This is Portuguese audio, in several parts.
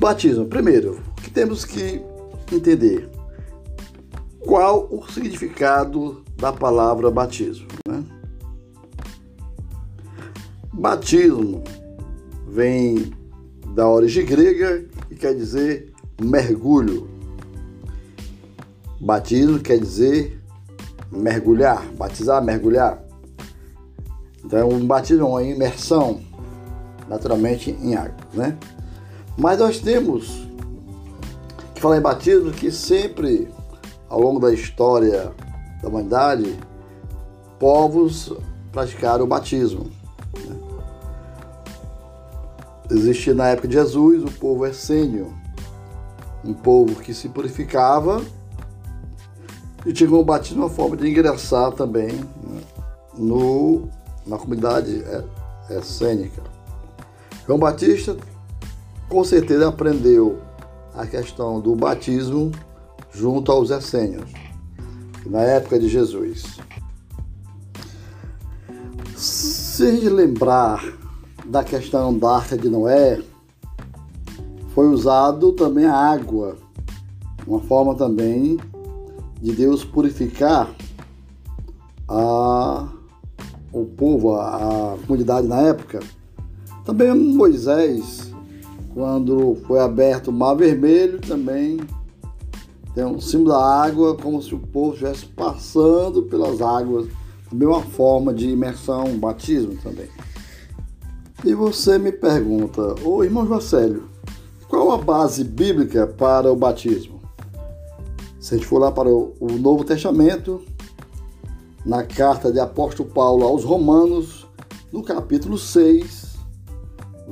Batismo. Primeiro, que temos que entender? Qual o significado da palavra batismo? Né? Batismo vem da origem grega e quer dizer mergulho. Batismo quer dizer mergulhar, batizar, mergulhar. Então, um batismo é uma imersão, naturalmente, em água, né? Mas nós temos que falar em batismo que sempre, ao longo da história da humanidade, povos praticaram o batismo. Né? Existia na época de Jesus o povo essênio, um povo que se purificava e tinha como batismo uma forma de ingressar também né, no, na comunidade essênica. João Batista com certeza aprendeu a questão do batismo junto aos essênios, na época de Jesus. Se a gente lembrar da questão da Arca de Noé, foi usado também a água, uma forma também de Deus purificar a, o povo, a, a comunidade na época. Também Moisés, quando foi aberto o Mar Vermelho, também tem um símbolo da água, como se o povo estivesse passando pelas águas, também uma forma de imersão, batismo também. E você me pergunta, ô irmão Jocélio, qual a base bíblica para o batismo? Se a gente for lá para o Novo Testamento, na carta de apóstolo Paulo aos Romanos, no capítulo 6,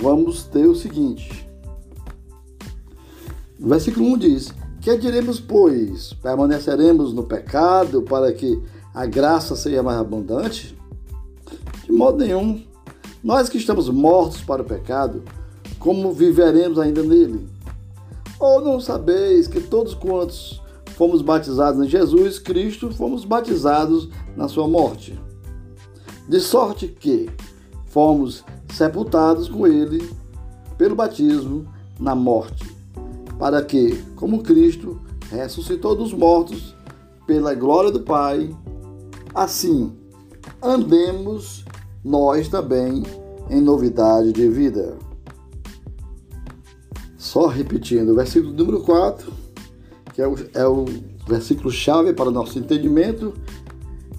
vamos ter o seguinte. O versículo 1 diz: Que diremos, pois? Permaneceremos no pecado para que a graça seja mais abundante? De modo nenhum. Nós que estamos mortos para o pecado, como viveremos ainda nele? Ou não sabeis que todos quantos fomos batizados em Jesus Cristo, fomos batizados na sua morte. De sorte que fomos sepultados com ele pelo batismo na morte, para que, como Cristo ressuscitou dos mortos pela glória do Pai, assim andemos nós também em novidade de vida. Só repetindo, versículo número 4 que é o, é o versículo chave para o nosso entendimento,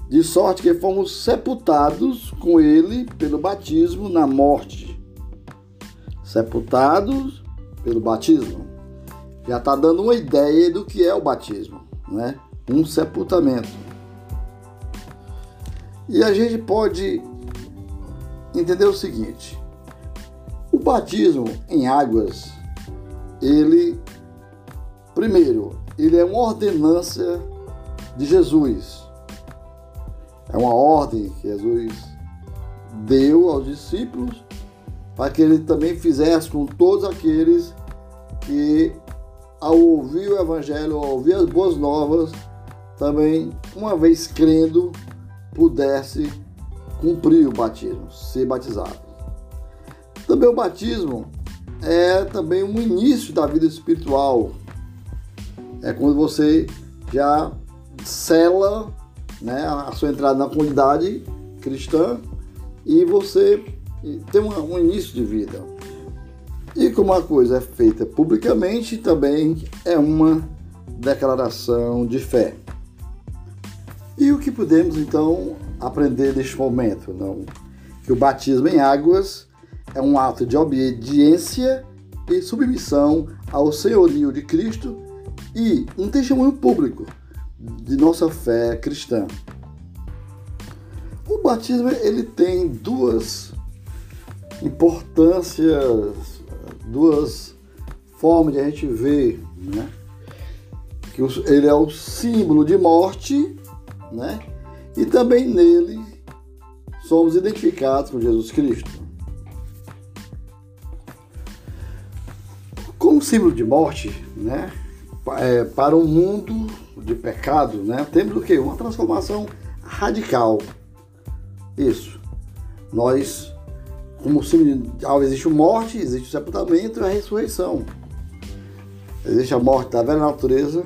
de sorte que fomos sepultados com ele pelo batismo na morte. Sepultados pelo batismo. Já está dando uma ideia do que é o batismo, né? Um sepultamento. E a gente pode entender o seguinte: o batismo em águas, ele, primeiro, ele é uma ordenança de Jesus. É uma ordem que Jesus deu aos discípulos para que ele também fizesse com todos aqueles que, ao ouvir o Evangelho, ao ouvir as boas novas, também, uma vez crendo, pudesse cumprir o batismo, ser batizado. Também o batismo é também um início da vida espiritual, é quando você já sela né, a sua entrada na comunidade cristã e você tem um, um início de vida. E como a coisa é feita publicamente, também é uma declaração de fé. E o que podemos então aprender neste momento? Não? Que o batismo em águas é um ato de obediência e submissão ao senhorio de Cristo e um testemunho público de nossa fé cristã. O batismo ele tem duas importâncias, duas formas de a gente ver, né? Que ele é o símbolo de morte, né? E também nele somos identificados com Jesus Cristo. Como símbolo de morte, né? é, para um mundo de pecado, né? Temos o quê? Uma transformação radical. Isso. Nós, como se existe morte, existe o sepultamento e a ressurreição. Existe a morte da velha natureza,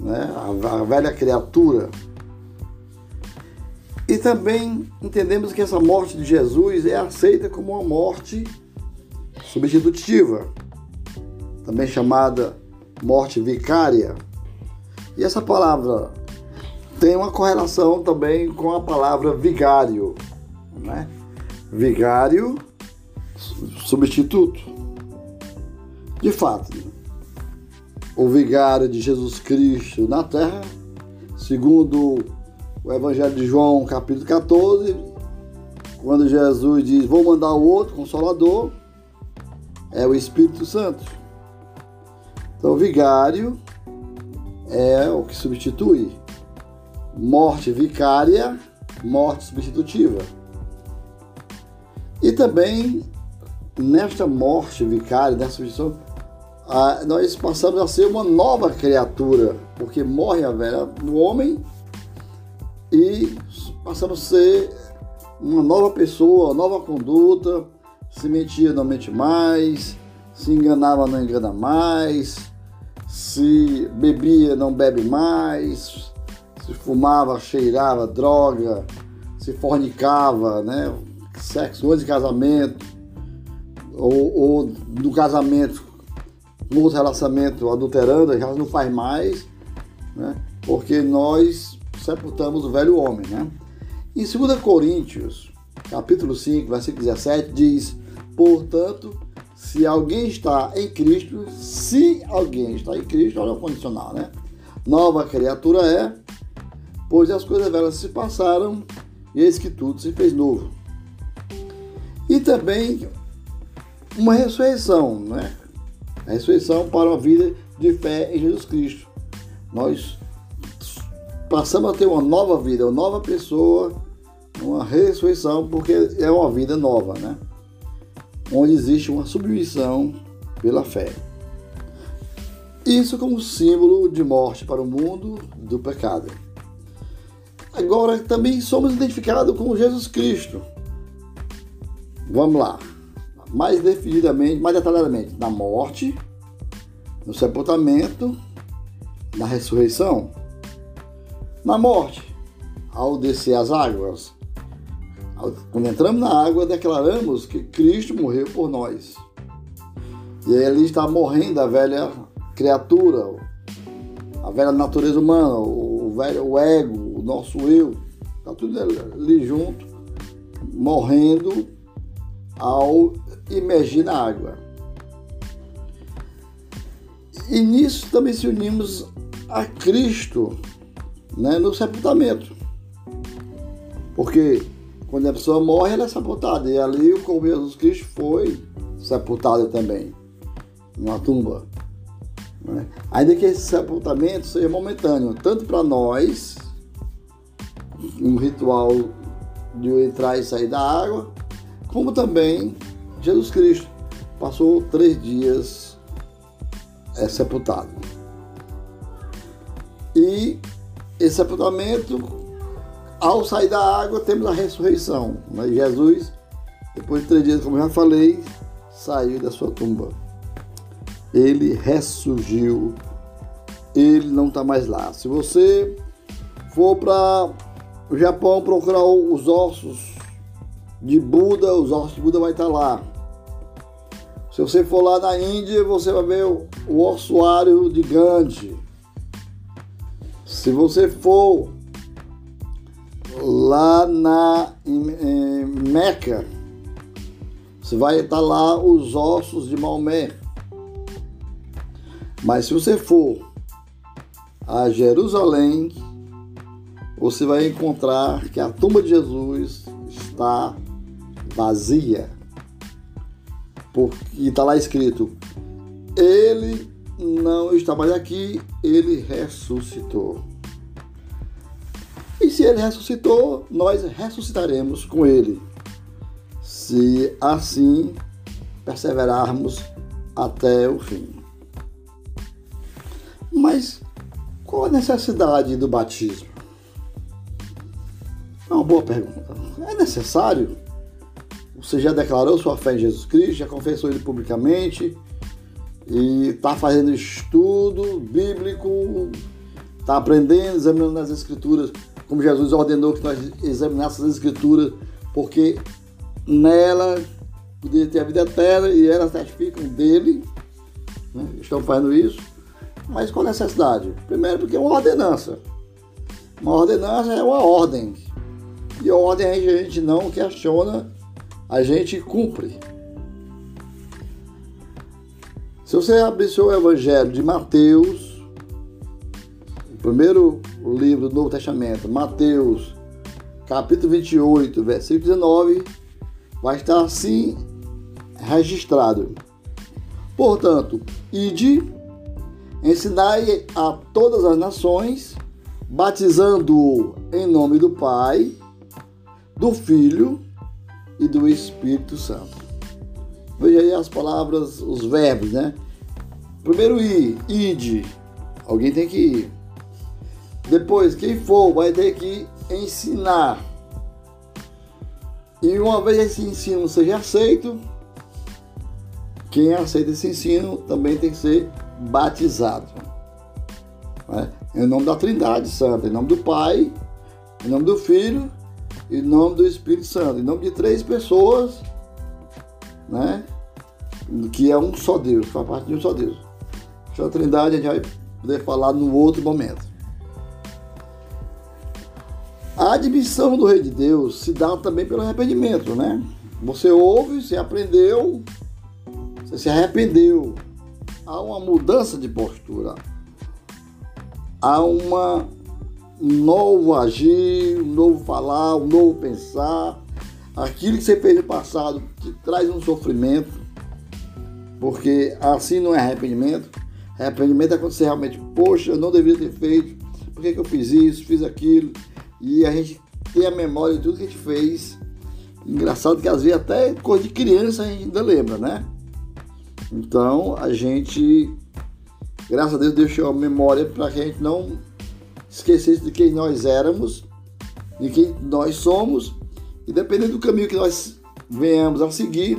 né? a velha criatura. E também entendemos que essa morte de Jesus é aceita como uma morte substitutiva, também chamada morte vicária. E essa palavra tem uma correlação também com a palavra vigário, né? Vigário, substituto. De fato, o vigário de Jesus Cristo na terra, segundo o Evangelho de João, capítulo 14, quando Jesus diz: Vou mandar o outro consolador, é o Espírito Santo. Então, vigário é o que substitui. Morte vicária, morte substitutiva. E também, nesta morte vicária, nessa substituição, nós passamos a ser uma nova criatura, porque morre a velha do homem e passamos a ser uma nova pessoa, nova conduta, se mentia não mente mais, se enganava não engana mais, se bebia não bebe mais, se fumava, cheirava droga, se fornicava, né? Sexo antes de casamento, ou, ou no casamento, no outro relacionamento adulterando, já não faz mais, né? Porque nós sepultamos o velho homem, né? Em 2 Coríntios, capítulo 5, versículo 17, diz: Portanto, se alguém está em Cristo, se alguém está em Cristo, olha o condicional, né? Nova criatura é, pois as coisas velhas se passaram e eis que tudo se fez novo. E também uma ressurreição, né? A ressurreição para uma vida de fé em Jesus Cristo. Nós passamos a ter uma nova vida, uma nova pessoa, uma ressurreição, porque é uma vida nova, né? onde existe uma submissão pela fé. Isso como símbolo de morte para o mundo do pecado. Agora também somos identificados com Jesus Cristo. Vamos lá. Mais definidamente, mais detalhadamente, na morte, no sepultamento, na ressurreição. Na morte, ao descer as águas, quando entramos na água, declaramos que Cristo morreu por nós. E ali está morrendo a velha criatura, a velha natureza humana, o velho o ego, o nosso eu, está tudo ali junto, morrendo ao imergir na água. E nisso também se unimos a Cristo né, no sepultamento. Porque quando a pessoa morre, ela é sepultada. E ali o corpo de Jesus Cristo foi sepultado também, numa tumba. Né? Ainda que esse sepultamento seja momentâneo, tanto para nós, um ritual de entrar e sair da água, como também Jesus Cristo passou três dias é, sepultado. E esse sepultamento ao sair da água, temos a ressurreição. Mas Jesus, depois de três dias, como já falei, saiu da sua tumba. Ele ressurgiu. Ele não está mais lá. Se você for para o Japão procurar os ossos de Buda, os ossos de Buda vai estar lá. Se você for lá na Índia, você vai ver o ossuário de Gandhi. Se você for lá na em, em Meca, você vai estar lá os ossos de Maomé. Mas se você for a Jerusalém, você vai encontrar que a tumba de Jesus está vazia. Porque está lá escrito: Ele não está mais aqui, ele ressuscitou. E se ele ressuscitou, nós ressuscitaremos com ele, se assim perseverarmos até o fim. Mas qual a necessidade do batismo? É uma boa pergunta. É necessário? Você já declarou sua fé em Jesus Cristo, já confessou ele publicamente, e está fazendo estudo bíblico, está aprendendo, examinando as escrituras, como Jesus ordenou que nós examinássemos as escrituras, porque nela podia ter a vida eterna e elas testificam dele, né? estão fazendo isso. Mas qual a necessidade? Primeiro porque é uma ordenança. Uma ordenança é uma ordem. E a ordem a gente não questiona, a gente cumpre. Se você abrir seu Evangelho de Mateus, o primeiro livro do Novo Testamento, Mateus, capítulo 28, versículo 19, vai estar assim registrado. Portanto, ide, ensinai a todas as nações, batizando em nome do Pai, do Filho e do Espírito Santo. Veja aí as palavras, os verbos, né? Primeiro ir, ide. Alguém tem que ir. Depois, quem for vai ter que ensinar. E uma vez esse ensino seja aceito, quem aceita esse ensino também tem que ser batizado. Né? Em nome da Trindade Santa, em nome do Pai, em nome do Filho, em nome do Espírito Santo, em nome de três pessoas né? Que é um só Deus, faz parte de um só Deus. A Trindade a gente vai poder falar no outro momento. A admissão do Rei de Deus se dá também pelo arrependimento, né? Você ouve, você aprendeu, você se arrependeu. Há uma mudança de postura. Há uma um novo agir, um novo falar, um novo pensar aquilo que você fez no passado te traz um sofrimento, porque assim não é arrependimento. Arrependimento é quando você realmente, poxa, eu não deveria ter feito, por que, que eu fiz isso, fiz aquilo, e a gente tem a memória de tudo que a gente fez. Engraçado que às vezes até coisa de criança a gente ainda lembra, né? Então a gente, graças a Deus, deixou a memória para que a gente não esquecesse de quem nós éramos, de quem nós somos e dependendo do caminho que nós venhamos a seguir,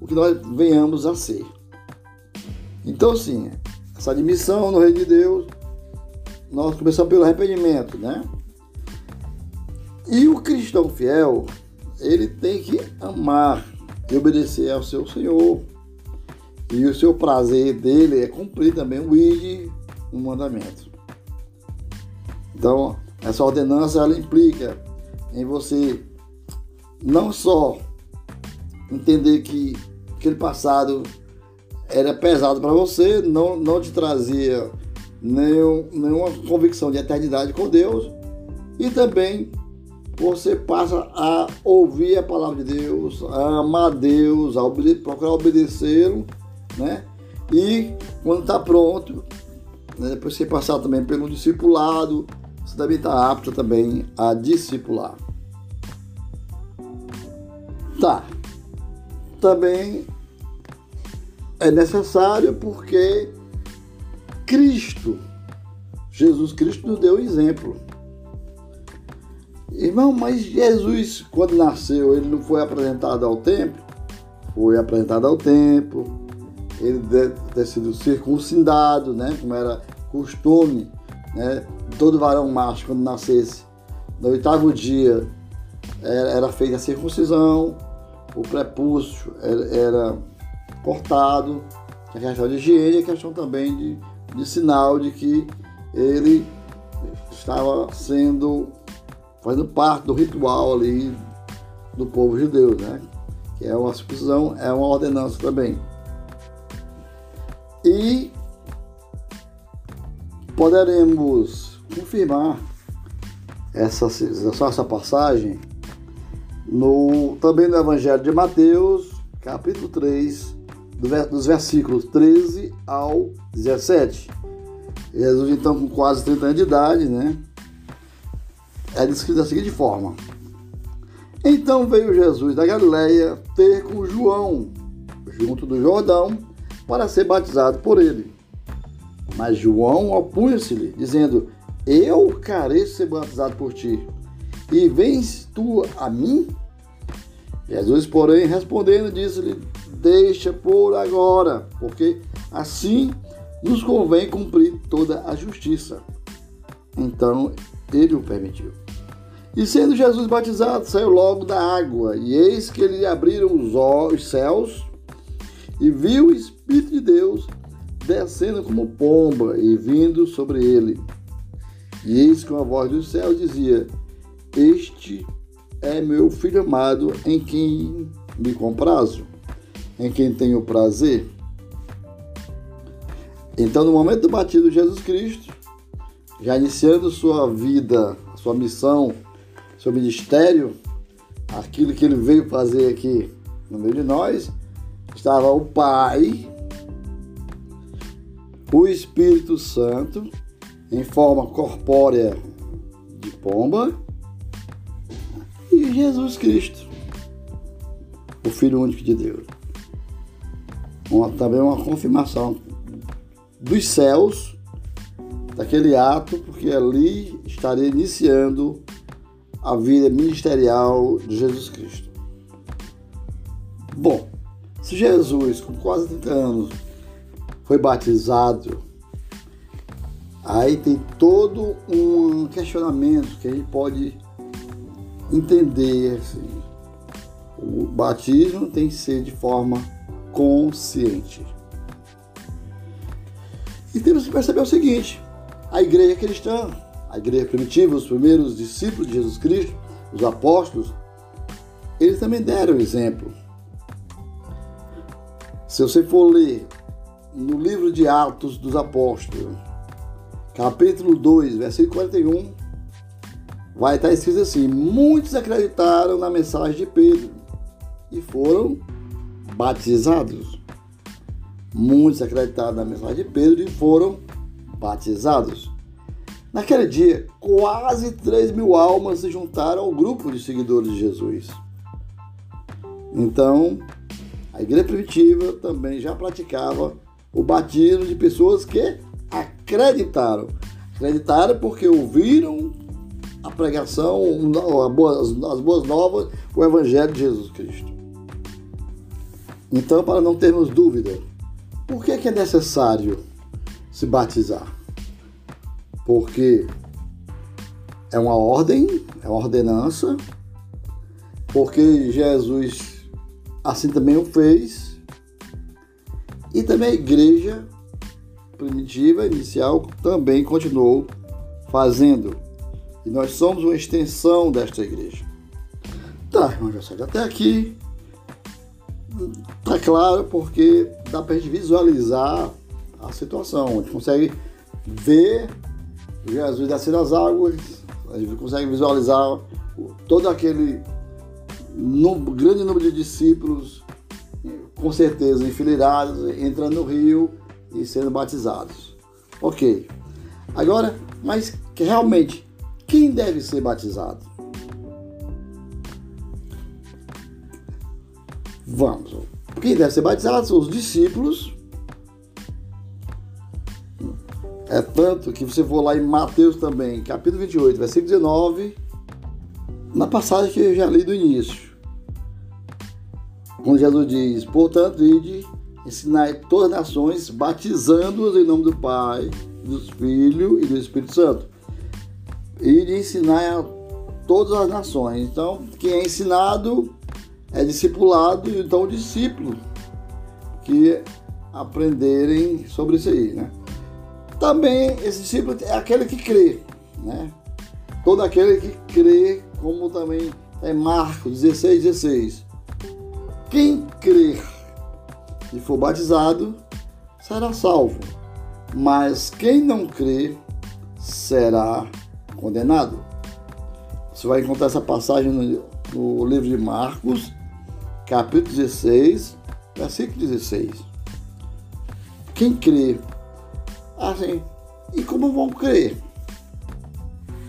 o que nós venhamos a ser. Então, sim, essa admissão no Reino de Deus, nós começamos pelo arrependimento, né? E o cristão fiel, ele tem que amar e obedecer ao seu Senhor. E o seu prazer dele é cumprir também o ID, o mandamento. Então, essa ordenança ela implica em você não só entender que aquele passado era pesado para você, não, não te trazia nenhum, nenhuma convicção de eternidade com Deus, e também você passa a ouvir a palavra de Deus, a amar Deus, a obede procurar obedecê-lo, né? E quando está pronto, né, depois você passar também pelo discipulado, você também está apto também a discipular. Tá. Também é necessário porque Cristo, Jesus Cristo nos deu exemplo. Irmão, mas Jesus, quando nasceu, ele não foi apresentado ao templo? Foi apresentado ao templo. Ele deve ter sido circuncidado, né? Como era costume, né? Todo varão macho, quando nascesse, no oitavo dia, era feita a circuncisão o prepúcio era, era cortado, a questão de higiene e a questão também de, de sinal de que ele estava sendo fazendo parte do ritual ali do povo judeu, né? Que é uma circuncisão, é uma ordenança também. E poderemos confirmar essa, essa passagem no, também no Evangelho de Mateus, capítulo 3, dos versículos 13 ao 17. Jesus, então, com quase 30 anos de idade, né? É descrito da seguinte forma: Então veio Jesus da Galileia ter com João, junto do Jordão, para ser batizado por ele. Mas João opunha-se-lhe, dizendo: Eu careço ser batizado por ti, e vens tu a mim? Jesus, porém, respondendo, disse-lhe: Deixa por agora, porque Assim, nos convém cumprir toda a justiça. Então, ele o permitiu. E sendo Jesus batizado, saiu logo da água, e eis que lhe abriram os céus, e viu o Espírito de Deus descendo como pomba e vindo sobre ele. E eis que uma voz do céu dizia: Este é meu filho amado, em quem me comprazo, em quem tenho prazer. Então, no momento do batido de Jesus Cristo, já iniciando sua vida, sua missão, seu ministério, aquilo que ele veio fazer aqui no meio de nós, estava o Pai, o Espírito Santo, em forma corpórea de pomba, e Jesus Cristo, o Filho único de Deus. Uma, também uma confirmação dos céus daquele ato, porque ali estaria iniciando a vida ministerial de Jesus Cristo. Bom, se Jesus, com quase 30 anos, foi batizado, aí tem todo um questionamento que a gente pode entender. Assim. O batismo tem que ser de forma consciente. E temos que perceber o seguinte: a igreja cristã, a igreja primitiva, os primeiros discípulos de Jesus Cristo, os apóstolos, eles também deram exemplo. Se você for ler no livro de Atos dos Apóstolos, capítulo 2, versículo 41, vai estar escrito assim: Muitos acreditaram na mensagem de Pedro e foram batizados. Muitos acreditaram na mensagem de Pedro e foram batizados. Naquele dia, quase 3 mil almas se juntaram ao grupo de seguidores de Jesus. Então, a igreja primitiva também já praticava o batismo de pessoas que acreditaram. Acreditaram porque ouviram a pregação, as boas novas, o Evangelho de Jesus Cristo. Então, para não termos dúvida, por que é necessário se batizar? Porque é uma ordem, é uma ordenança, porque Jesus assim também o fez, e também a igreja primitiva, inicial, também continuou fazendo. E nós somos uma extensão desta igreja. Tá, irmão, sai até aqui. Tá claro porque dá para a gente visualizar a situação. A gente consegue ver Jesus descer das águas, a gente consegue visualizar todo aquele grande número de discípulos, com certeza enfileirados, entrando no rio e sendo batizados. Ok. Agora, mas realmente, quem deve ser batizado? Vamos. Quem deve ser batizado são os discípulos. É tanto que você for lá em Mateus também, capítulo 28, versículo 19, na passagem que eu já li do início. Quando Jesus diz, portanto, ide, ensinai todas as nações, batizando-os em nome do Pai, do Filho e do Espírito Santo. Ide ensinar a todas as nações. Então, quem é ensinado é discipulado, e então discípulo que aprenderem sobre isso aí, né? Também esse discípulo é aquele que crê, né? Todo aquele que crê, como também é Marcos 16, 16. Quem crer e for batizado será salvo, mas quem não crer será condenado. Você vai encontrar essa passagem no, no livro de Marcos, capítulo 16, versículo 16. Quem crê? Assim, e como vão crer?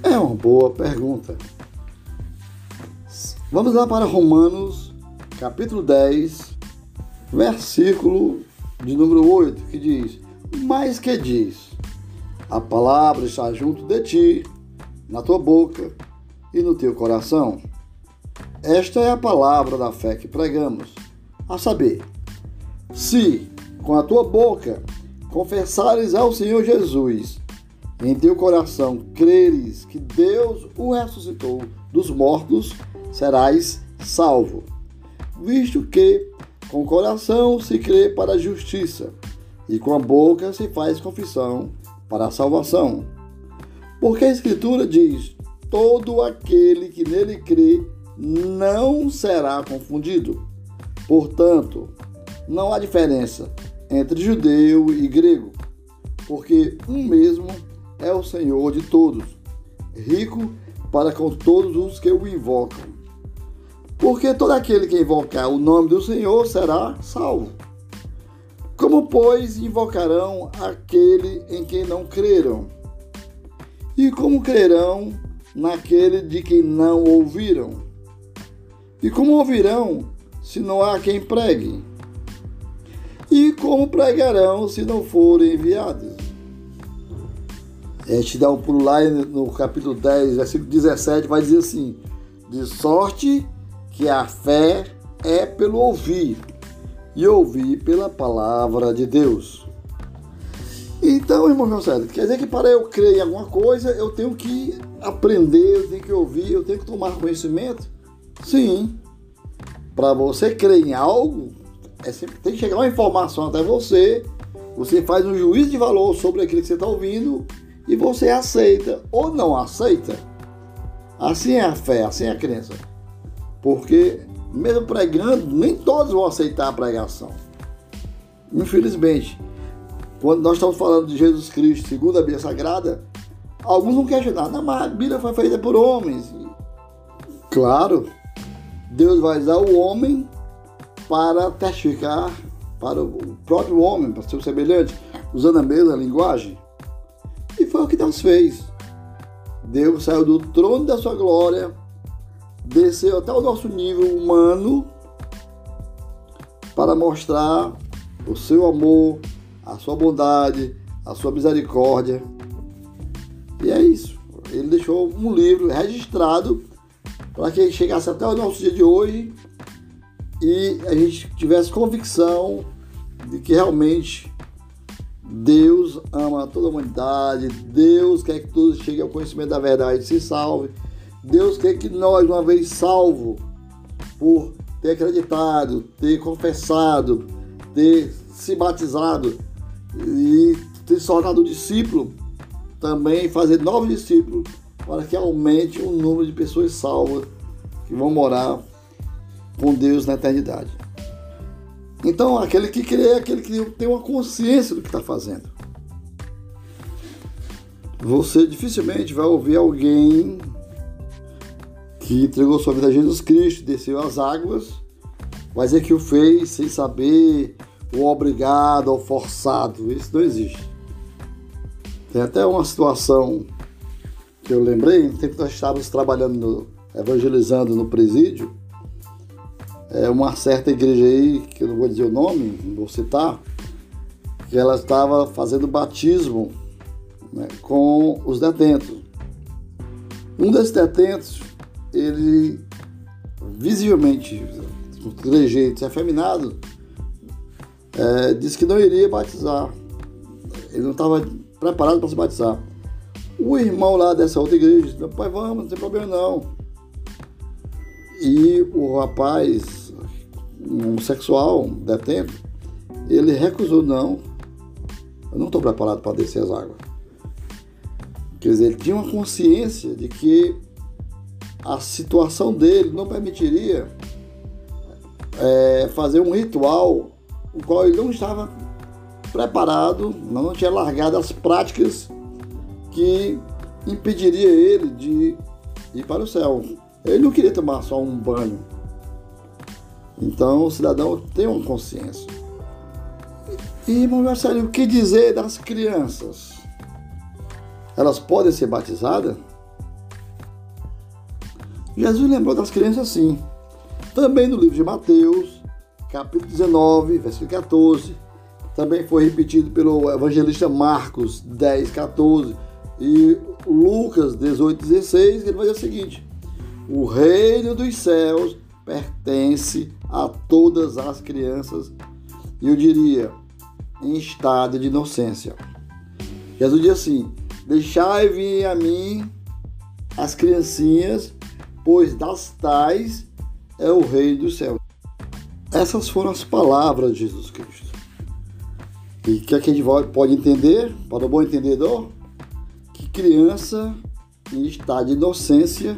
É uma boa pergunta. Vamos lá para Romanos, capítulo 10, versículo de número 8, que diz: Mas que diz? A palavra está junto de ti, na tua boca e no teu coração esta é a palavra da fé que pregamos, a saber, se com a tua boca confessares ao Senhor Jesus em teu coração creres que Deus o ressuscitou dos mortos, serás salvo. Visto que com o coração se crê para a justiça e com a boca se faz confissão para a salvação. Porque a Escritura diz: todo aquele que nele crê não será confundido. Portanto, não há diferença entre judeu e grego, porque um mesmo é o Senhor de todos, rico para com todos os que o invocam. Porque todo aquele que invocar o nome do Senhor será salvo. Como, pois, invocarão aquele em quem não creram? E como crerão naquele de quem não ouviram? E como ouvirão se não há quem pregue? E como pregarão se não forem enviados? A gente dá um pulo lá no capítulo 10, versículo 17, vai dizer assim: De sorte que a fé é pelo ouvir, e ouvir pela palavra de Deus. Então, irmão César, quer dizer que para eu crer em alguma coisa, eu tenho que aprender, eu tenho que ouvir, eu tenho que tomar conhecimento? Sim. Para você crer em algo, é sempre, tem que chegar uma informação até você, você faz um juízo de valor sobre aquilo que você está ouvindo e você aceita ou não aceita. Assim é a fé, assim é a crença. Porque, mesmo pregando, nem todos vão aceitar a pregação. Infelizmente, quando nós estamos falando de Jesus Cristo, segundo a Bíblia Sagrada, alguns vão questionar, não, mas a Bíblia foi feita por homens. Claro, Deus vai usar o homem para testificar para o próprio homem, para ser semelhante, usando a mesma linguagem. E foi o que Deus fez. Deus saiu do trono da sua glória, desceu até o nosso nível humano para mostrar o seu amor, a sua bondade, a sua misericórdia. E é isso. Ele deixou um livro registrado para que chegasse até o nosso dia de hoje e a gente tivesse convicção de que realmente Deus ama toda a humanidade, Deus quer que todos cheguem ao conhecimento da verdade e se salve. Deus quer que nós, uma vez salvo, por ter acreditado, ter confessado, ter se batizado e ter se tornado discípulo, também fazer novos discípulos para que aumente o número de pessoas salvas que vão morar com Deus na eternidade. Então, aquele que crê é aquele que tem uma consciência do que está fazendo. Você dificilmente vai ouvir alguém que entregou sua vida a Jesus Cristo, desceu as águas, vai dizer que o fez sem saber, ou obrigado, ou forçado. Isso não existe. Tem até uma situação que eu lembrei, no tempo que nós estávamos trabalhando, no, evangelizando no presídio, é, uma certa igreja aí, que eu não vou dizer o nome, não vou citar, que ela estava fazendo batismo né, com os detentos. Um desses detentos, ele visivelmente, com trejeito afeminado, é, disse que não iria batizar. Ele não estava preparado para se batizar. O irmão lá dessa outra igreja disse, pai, vamos, não tem problema não. E o rapaz um sexual detento, ele recusou, não, eu não estou preparado para descer as águas. Quer dizer, ele tinha uma consciência de que a situação dele não permitiria é, fazer um ritual o qual ele não estava preparado, não tinha largado as práticas que impediria ele de ir para o céu. Ele não queria tomar só um banho, então o cidadão tem uma consciência. E, irmão Marcelo, o que dizer das crianças? Elas podem ser batizadas? Jesus lembrou das crianças sim. Também no livro de Mateus, capítulo 19, versículo 14. Também foi repetido pelo evangelista Marcos 10, 14. E Lucas 18, 16, ele vai dizer o seguinte: O reino dos céus pertence a todas as crianças. Eu diria, em estado de inocência. Jesus diz assim: Deixai vir a mim as criancinhas, pois das tais é o reino do céu. Essas foram as palavras de Jesus Cristo. E o que, é que a gente pode entender, para o bom entendedor? Que criança em estado de inocência,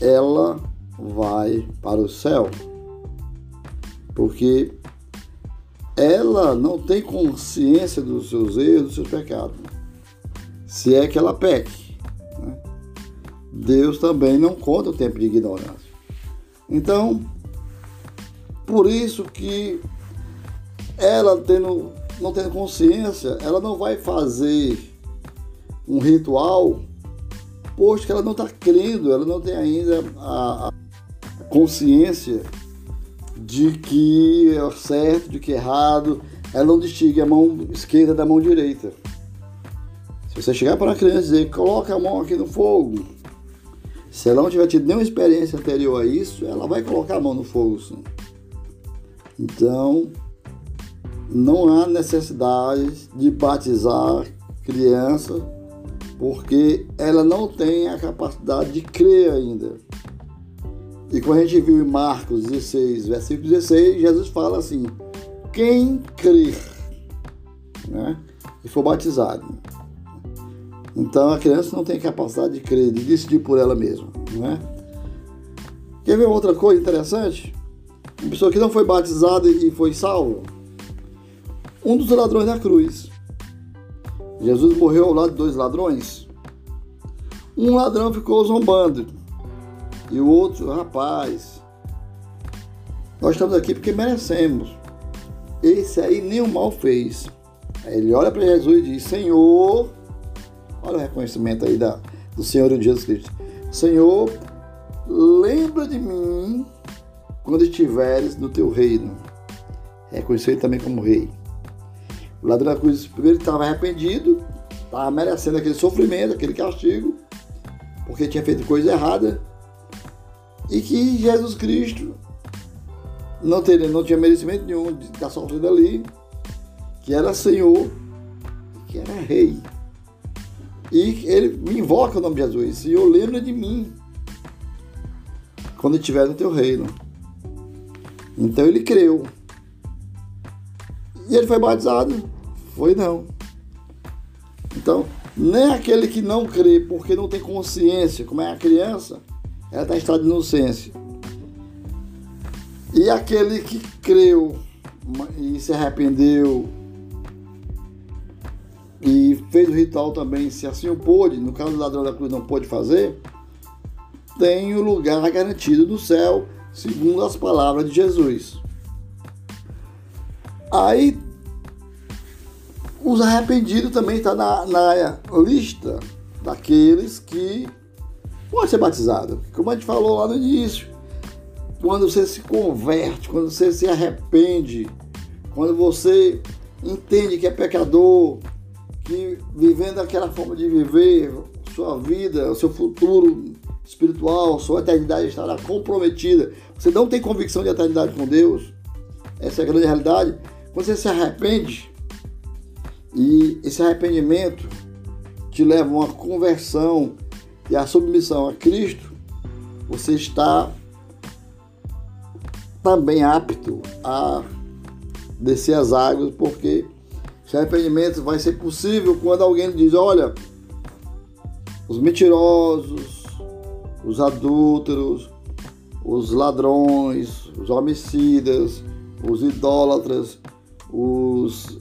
ela vai para o céu. Porque ela não tem consciência dos seus erros, dos seus pecados. Se é que ela peque. Deus também não conta o tempo de ignorância. Então, por isso que ela tendo, não tendo consciência, ela não vai fazer um ritual, posto que ela não está crendo, ela não tem ainda a, a consciência de que é certo, de que é errado, ela não distingue a mão esquerda da mão direita. Se você chegar para uma criança e dizer, coloca a mão aqui no fogo, se ela não tiver tido nenhuma experiência anterior a isso, ela vai colocar a mão no fogo sim. Então, não há necessidade de batizar criança porque ela não tem a capacidade de crer ainda. E como a gente viu em Marcos 16, versículo 16, Jesus fala assim: quem crer né, e for batizado. Então a criança não tem capacidade de crer, de decidir por ela mesma. Né? Quer ver outra coisa interessante? Uma pessoa que não foi batizada e foi salva. Um dos ladrões da cruz. Jesus morreu ao lado de dois ladrões. Um ladrão ficou zombando. E o outro, rapaz, nós estamos aqui porque merecemos. Esse aí nenhum mal fez. Aí ele olha para Jesus e diz: Senhor, olha o reconhecimento aí da, do Senhor Jesus Cristo. Senhor, lembra de mim quando estiveres no teu reino. Reconheceu ele também como rei. O ladrão da cruz, primeiro estava arrependido, estava merecendo aquele sofrimento, aquele castigo, porque tinha feito coisa errada. E que Jesus Cristo não, teria, não tinha merecimento nenhum de estar sofrendo ali, que era Senhor, que era Rei. E ele me invoca o nome de Jesus, Senhor, lembra de mim quando estiver no teu reino. Então ele creu. E ele foi batizado? Foi não. Então, nem aquele que não crê porque não tem consciência, como é a criança, ela está em estado de inocência. E aquele que creu e se arrependeu e fez o ritual também, se assim o pôde, no caso do ladrão da cruz não pôde fazer, tem o lugar garantido no céu segundo as palavras de Jesus. Aí, os arrependidos também estão tá na, na lista daqueles que pode ser batizado. Como a gente falou lá no início, quando você se converte, quando você se arrepende, quando você entende que é pecador, que vivendo aquela forma de viver, sua vida, seu futuro espiritual, sua eternidade estará comprometida. Você não tem convicção de eternidade com Deus. Essa é a grande realidade. Você se arrepende, e esse arrependimento te leva a uma conversão e a submissão a Cristo, você está também apto a descer as águas, porque esse arrependimento vai ser possível quando alguém diz: olha, os mentirosos, os adúlteros, os ladrões, os homicidas, os idólatras, os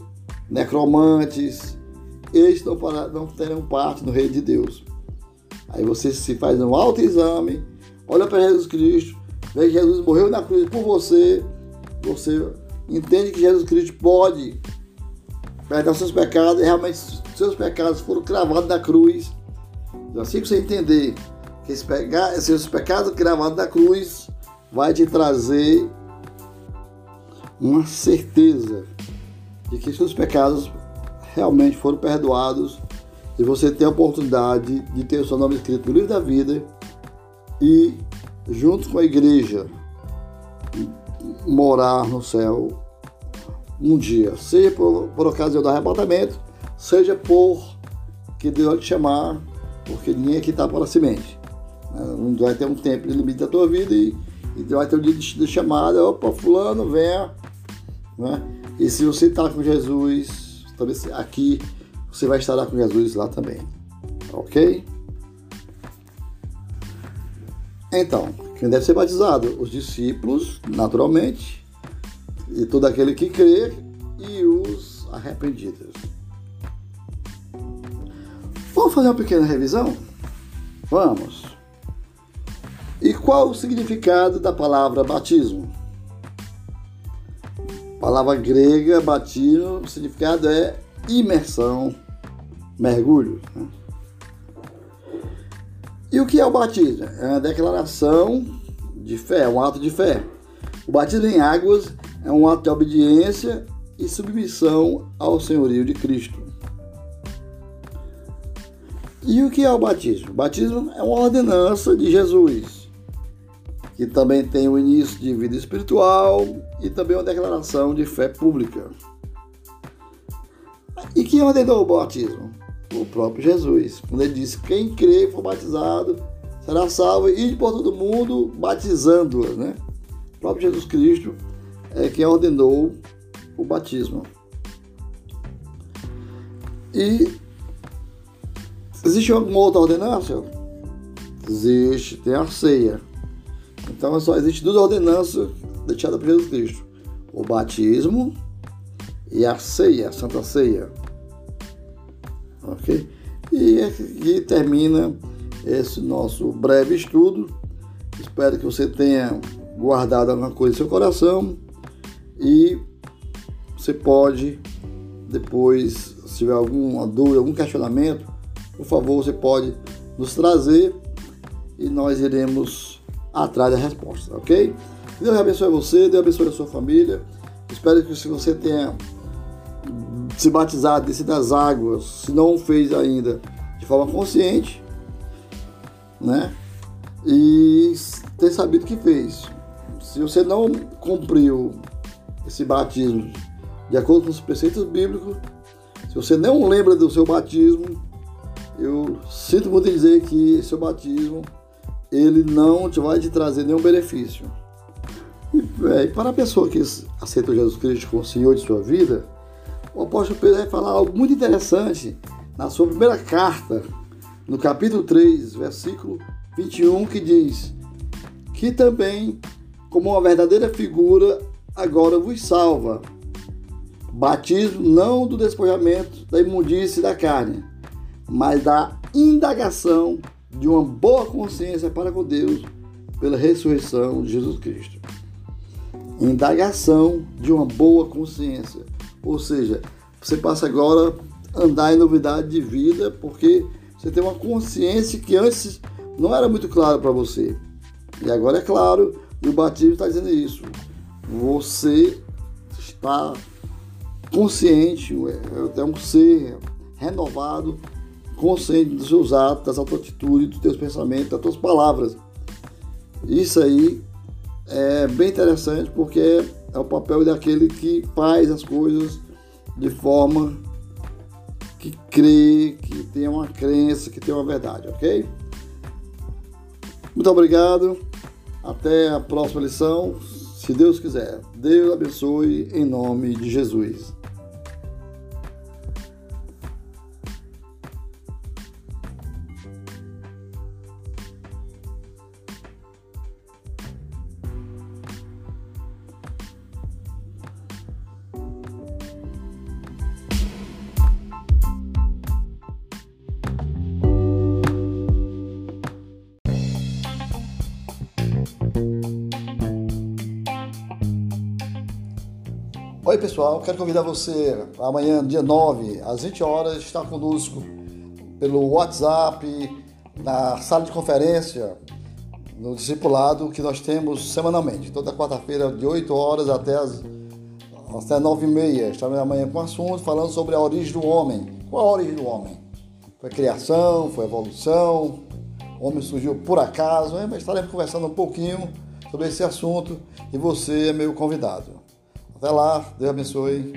necromantes, eles não, não terão parte no reino de Deus. Aí você se faz um autoexame, olha para Jesus Cristo, vê que Jesus morreu na cruz por você, você entende que Jesus Cristo pode perdoar seus pecados, e realmente seus pecados foram cravados na cruz. Então, assim que você entender que esse peca, seus pecados cravados na cruz vai te trazer uma certeza de que seus pecados realmente foram perdoados e você tem a oportunidade de ter o seu nome escrito no livro da vida e, junto com a igreja, morar no céu um dia, seja por, por ocasião do arrebatamento, seja por que Deus vai te chamar, porque ninguém aqui está para semente. Não vai ter um tempo de limite da tua vida e, e vai ter um dia de, de chamada, opa, fulano, venha. Né? E se você está com Jesus, talvez aqui você vai estar com Jesus lá também. Ok? Então, quem deve ser batizado? Os discípulos, naturalmente, e todo aquele que crê e os arrependidos. Vamos fazer uma pequena revisão? Vamos. E qual o significado da palavra batismo? palavra grega, batismo, o significado é imersão, mergulho. Né? E o que é o batismo? É uma declaração de fé, um ato de fé. O batismo em águas é um ato de obediência e submissão ao senhorio de Cristo. E o que é o batismo? O batismo é uma ordenança de Jesus, que também tem o início de vida espiritual e também uma declaração de fé pública. E quem ordenou o batismo? o próprio Jesus, quando ele disse: Quem crê e for batizado será salvo, e por todo mundo batizando né? O próprio Jesus Cristo é quem ordenou o batismo. E existe alguma outra ordenança? Existe, tem a ceia. Então só existe duas ordenanças deixadas por Jesus Cristo: o batismo e a ceia, a Santa Ceia ok? E aqui termina esse nosso breve estudo. Espero que você tenha guardado alguma coisa em seu coração e você pode depois, se tiver alguma dúvida, algum questionamento, por favor, você pode nos trazer e nós iremos atrás da resposta, ok? Deus abençoe você, Deus abençoe a sua família. Espero que se você tenha se batizar, descer das águas, se não fez ainda de forma consciente, né? E ter sabido que fez. Se você não cumpriu esse batismo de acordo com os preceitos bíblicos, se você não lembra do seu batismo, eu sinto muito dizer que seu batismo ele não te vai te trazer nenhum benefício. E, é, para a pessoa que aceita Jesus Cristo como Senhor de sua vida, o apóstolo Pedro vai falar algo muito interessante na sua primeira carta, no capítulo 3, versículo 21, que diz: Que também, como uma verdadeira figura, agora vos salva. Batismo não do despojamento da imundície da carne, mas da indagação de uma boa consciência para com Deus pela ressurreição de Jesus Cristo. Indagação de uma boa consciência. Ou seja, você passa agora a andar em novidade de vida porque você tem uma consciência que antes não era muito claro para você. E agora é claro, e o batismo está dizendo isso. Você está consciente, é um ser renovado, consciente dos seus atos, das tuas atitudes, dos teus pensamentos, das tuas palavras. Isso aí é bem interessante porque é o papel daquele que faz as coisas de forma que crê, que tem uma crença, que tem uma verdade, ok? Muito obrigado. Até a próxima lição, se Deus quiser. Deus abençoe em nome de Jesus. Pessoal, quero convidar você amanhã, dia 9, às 20 horas, estar conosco pelo WhatsApp, na sala de conferência, no discipulado que nós temos semanalmente, toda quarta-feira, de 8 horas até as até 9 e meia. Estaremos amanhã com um assunto falando sobre a origem do homem. Qual a origem do homem? Foi criação, foi evolução, o homem surgiu por acaso, estaremos conversando um pouquinho sobre esse assunto e você é meu convidado. Até lá, Deus abençoe.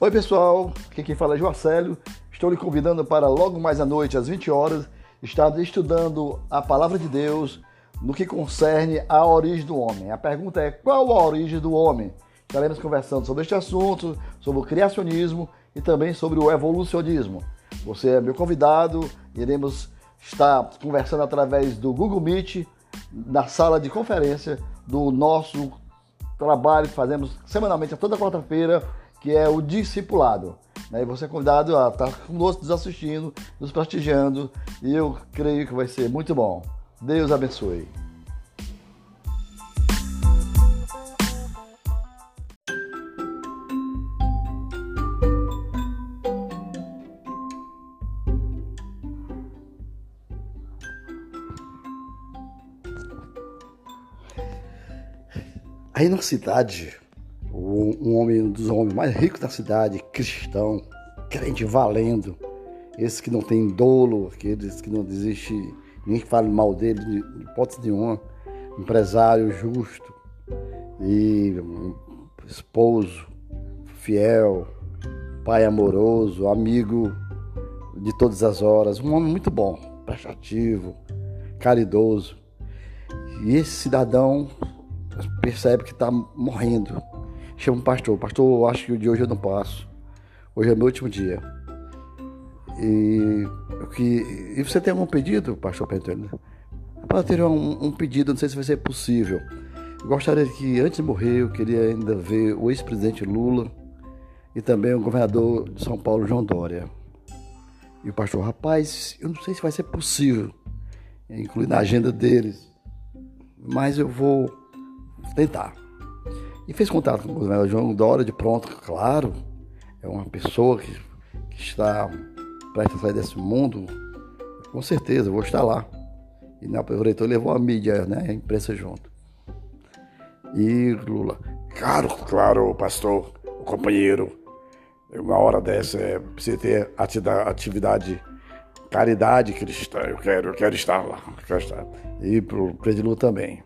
Oi pessoal, aqui quem fala é Joacélio. Estou lhe convidando para logo mais à noite, às 20 horas, estar estudando a palavra de Deus no que concerne à origem do homem. A pergunta é: qual a origem do homem? Estaremos conversando sobre este assunto, sobre o criacionismo e também sobre o evolucionismo. Você é meu convidado, iremos estar conversando através do Google Meet, na sala de conferência do nosso trabalho que fazemos semanalmente, toda quarta-feira, que é o discipulado. Né? E você é convidado a estar conosco, nos assistindo, nos prestigiando, e eu creio que vai ser muito bom. Deus abençoe. Aí na cidade, um homem, um dos homens mais ricos da cidade, cristão, crente valendo, esse que não tem dolo, aqueles que não desiste, ninguém fale mal dele de hipótese nenhuma, empresário justo e esposo fiel, pai amoroso, amigo de todas as horas, um homem muito bom, prestativo, caridoso. E esse cidadão percebe que está morrendo. Chama o pastor, pastor, acho que o de hoje eu não passo. Hoje é meu último dia. E, que, e você tem algum pedido, pastor Pentônio? Eu teria um, um pedido, não sei se vai ser possível. Eu gostaria que, antes de morrer, eu queria ainda ver o ex-presidente Lula e também o governador de São Paulo, João Dória. E o pastor, rapaz, eu não sei se vai ser possível incluir na agenda deles, mas eu vou tentar. E fez contato com o governador João Dória de pronto, claro, é uma pessoa que, que está prestes a sair desse mundo, com certeza, vou estar lá. E na prefeitura levou a mídia, né, a imprensa junto. E Lula, claro, claro, pastor, o companheiro, uma hora dessa é, precisa ter atividade, caridade cristã, eu quero, eu quero estar lá, eu quero estar. E para o presidente Lula também.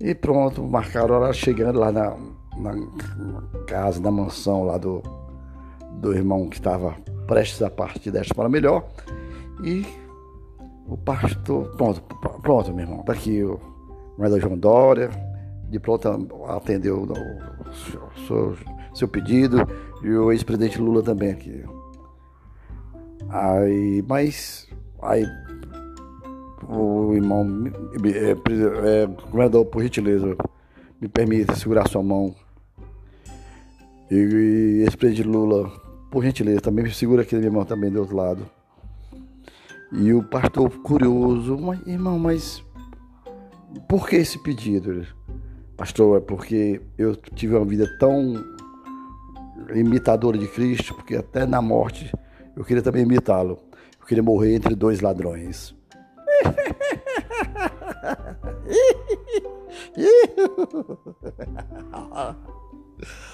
E pronto, marcaram hora chegando lá na, na, casa, na mansão lá do, do irmão que estava prestes a partir desta para melhor. E o pastor, pronto, pronto, meu irmão, tá aqui o Maria João Dória, de pronto atendeu o seu, seu pedido e o ex-presidente Lula também aqui. Aí, mas aí o irmão, é, é, governador, por gentileza, me permita segurar sua mão. E, e esse presidente Lula, por gentileza, também me segura aqui minha mão também do outro lado. E o pastor curioso, mas, irmão, mas por que esse pedido? Pastor, é porque eu tive uma vida tão imitadora de Cristo, porque até na morte eu queria também imitá-lo. Eu queria morrer entre dois ladrões. Ew.